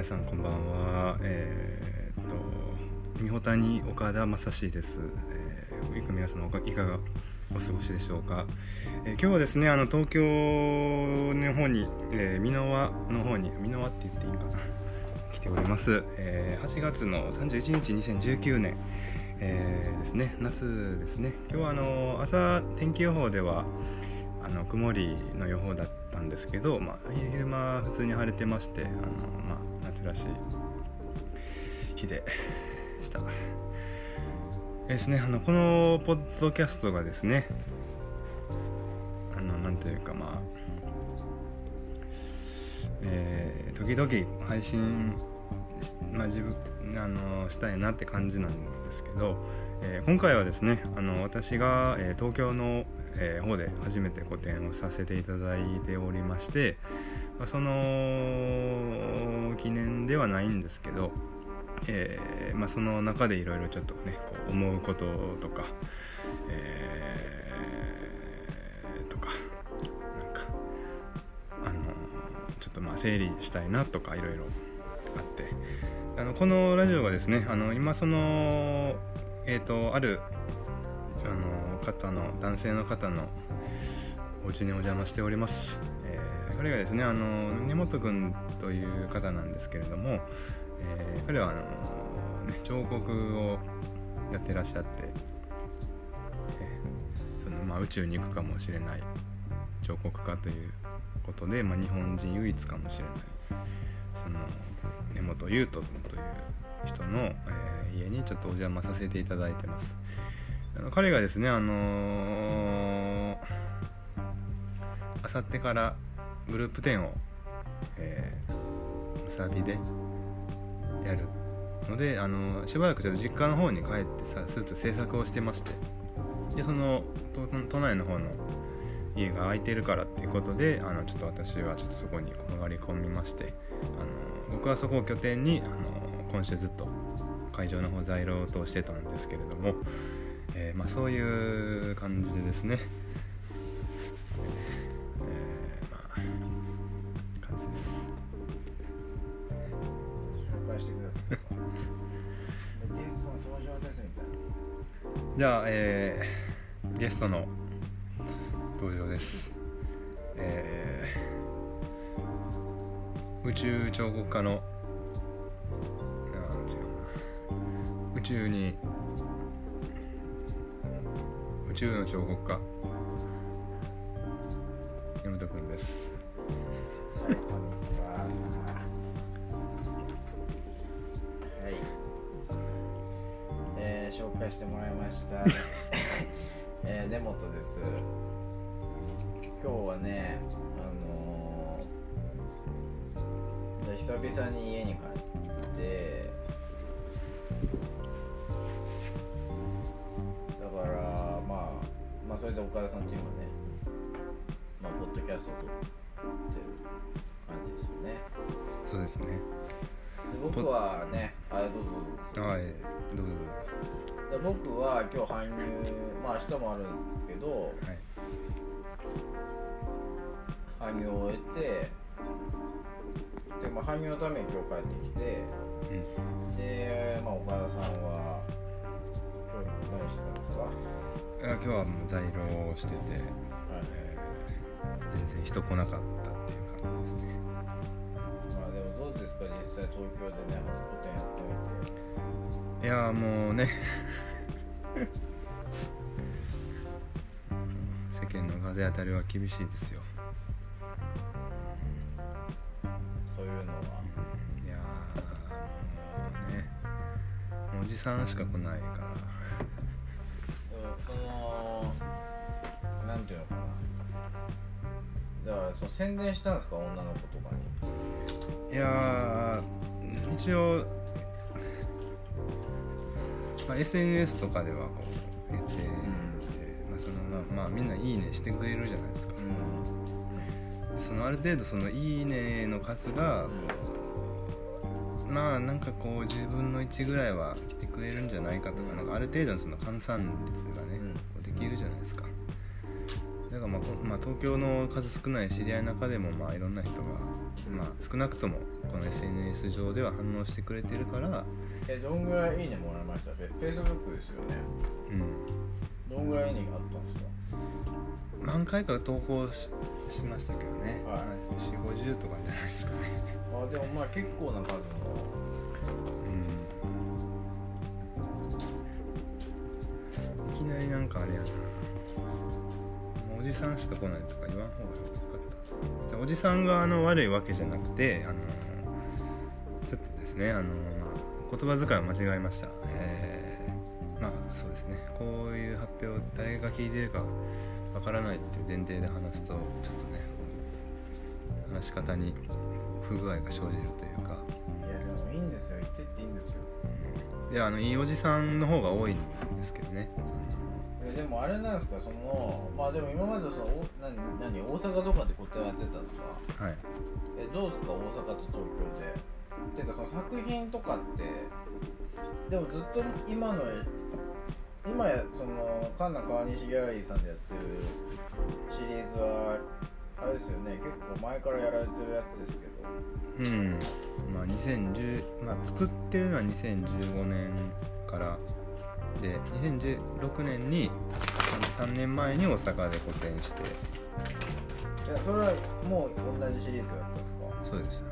皆さんこんばんは。えー、っと三保谷岡田正史です、えー、皆様いかがお過ごしでしょうか、えー、今日はですねあの東京の方に、えー、箕輪の方に箕輪って言っていいかな。来ております、えー、8月の31日2019年。えー、ですね。夏ですね。今日はあの朝天気予報ではの曇りの予報だったんですけど、まあ、昼間普通に晴れてましてあの、まあ、夏らしい日でした。ですね、あのこのポッドキャストがですねあのなんていうかまあ、えー、時々配信、まあ、自分あのしたいなって感じなんですけど、えー、今回はですねあの私が、えー、東京の、えー、方で初めて個展をさせていただいておりまして、まあ、その記念ではないんですけど、えまあ、その中でいろいろちょっとねこう思うこととか、えとかなんかあのちょっとまあ整理したいなとかいろいろあってあのこのラジオがですねあの今そのえーと、あるあの方の男性の方のお家にお邪魔しております、えー、彼がですねあの根本君という方なんですけれども、えー、彼はあの、ね、彫刻をやってらっしゃって、えー、そのまあ、宇宙に行くかもしれない彫刻家ということで、まあ、日本人唯一かもしれないその根本優斗という人の、えー、家にちょっとお邪魔させていただいてます。彼がですねあのあさってからグループ10を、えー、むさびでやるのであのしばらくちょっと実家の方に帰ってさスーツ制作をしてましてでその都内の方の家が空いてるからっていうことであのちょっと私はちょっとそこに転がり込みましてあの僕はそこを拠点にあの今週ずっと会場の方在ろうとしてたんですけれども、えー、まあ、そういう感じでですね、えー、まあ感じです。紹介してくださいゲストの登場ですみたいなじゃあ、えー、ゲストの登場です。えー、宇宙彫刻家の宇宙に宇宙の彫刻家。山田君です。はい。えー、紹介してもらいました。えー、根本です。今日はねあのー、久々に家に帰ってそれで岡田さんっていうのはね、まあ、ポッドキャストを撮ってる感じですよね。そうですね。僕はね、あ、どうぞ。はい、どうぞどうぞ。僕は今日搬入、まあ明日もあるんですけど、はい、搬入を終えて、で、まあ、搬入のために今日帰ってきて、うん、で、まあ、岡田さんは今日何してたんですか？今日はもう在廊してて、はい。えー、全然人来なかったっていう感じですね。まあでもどうですか実際東京でね初個展やって。みていやもうね。世間の風当たりは厳しいですよ。というのは？いやもうね。おじさんしか来ないからだからその宣伝したんですか？女の子とかに。いや一応、まあ、SNS とかではこう言って、うん、まあそのまあ、まあ、みんな「いいね」してくれるじゃないですか、うん、そのある程度その「いいね」の数がうん、まあなんかこう10分の1ぐらいは来てくれるんじゃないかとか,、なんかある程度のその換算率がね、できるじゃないですかだからまあ、まあ、東京の数少ない知り合いの中でもまあいろんな人が、まあ、少なくともこの SNS 上では反応してくれてるから。えどんぐらいいいねもらいました？フェイスブックですよね。うん。どんぐらいいいねがあったんですか？何回か投稿ししましたけどね、はい。4 5 0とかじゃないですかね。あでもまあ結構な数のうん。いきなりなんかあれやなおじさんしか来ないとか言わん方がよかった。おじさんがあの悪いわけじゃなくてあのちょっとですねあの、まあ、言葉遣いを間違えました。えーまあそうですね。こういう発表を誰が聞いてるかわからないっていう前提で話すとちょっとね話し方に不具合が生じるというか。いやでもいいんですよ。言ってっていいんですよ。いやあのいいおじさんの方が多いんですけどねえでもあれなんですかそのまあでも今までそのお何何大阪とかで個展やってたんですか？はい。えどうですか大阪と東京で？ていうかその作品とかってでもずっと今の今やそのカンナ川西ギャラリーさんでやってるシリーズはあれですよね結構前からやられてるやつですけど。うん。まあ2010まあ作ってるのは2015年からで2016年に3年前に大阪で個展して。いやそれはもう同じシリーズやったんですか？そうですは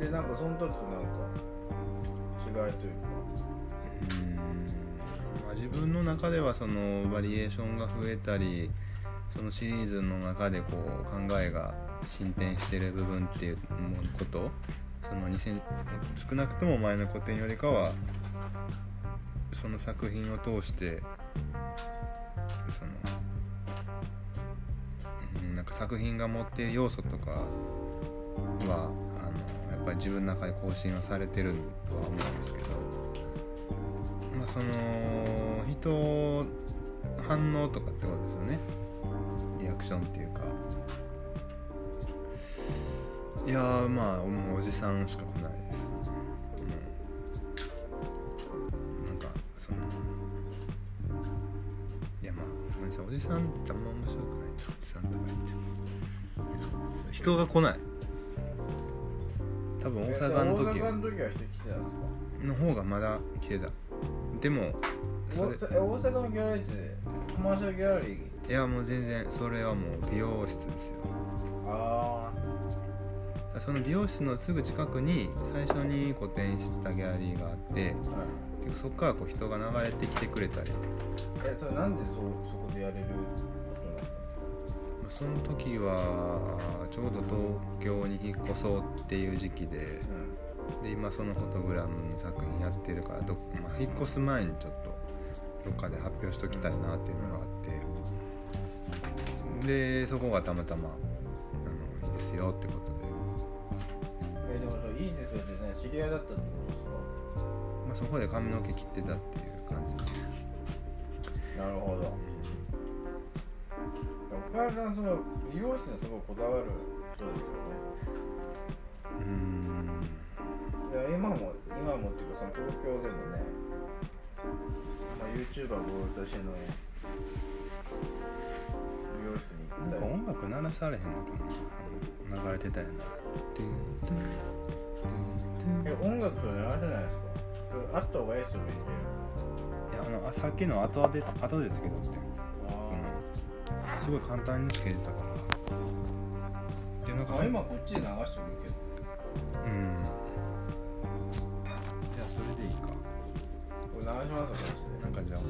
い。でなんかその時となんか違いというか。うん。まあ自分の中ではそのバリエーションが増えたりそのシリーズの中でこう考えが進展してる部分っていうことその2000少なくとも前の古典よりかはその作品を通してそのなんか作品が持っている要素とかはあのやっぱり自分の中で更新はされてるとは思うんですけどまあその人反応とかってことですよね。リアクションっていうか。いやまあもうおじさんしか来ないです、おじさんってあんま面白くない。なおじさんとか言って人が来ない。多分大阪の時え大阪の時は人来てたんですか。の方がまだ綺麗だでも大阪のギャラリーってコマーシャルギャラリー？いやもう全然それはもう美容室ですよ。あその美容室のすぐ近くに最初に個展したギャラリーがあってあはいそこからこう人が流れてきてくれたり。えそれなんでそそこでやれることになったんですかその時はちょうど東京に引っ越そうっていう時期で。で今そのフォトグラムの作品やってるからど、まあ、引っ越す前にちょっとどっかで発表しときたいなっていうのがあって。でそこがたまたまあのいいですよってことで、うん、えでもそれいいですよってね知り合いだったってことまあ、そこで髪の毛切ってたっていう感じなるほど。岡田さんその美容室にすごいこだわる人ですようーん。ねいや今も今もっていうかその東京でもね、まあ、YouTuber ボールとしての美容室に行なんかったり音楽鳴らされへんのかな流れてたよな。トゥントゥントゥントゥンえ音楽と流せないですか？あった方がいいですよねいやあのあさっきの後で後でつけとってすごい簡単につけてたから。でなんかあ今こっちで流してもいいけど。うん。じゃあそれでいいか。これ流しますよこっちでなんかじゃあ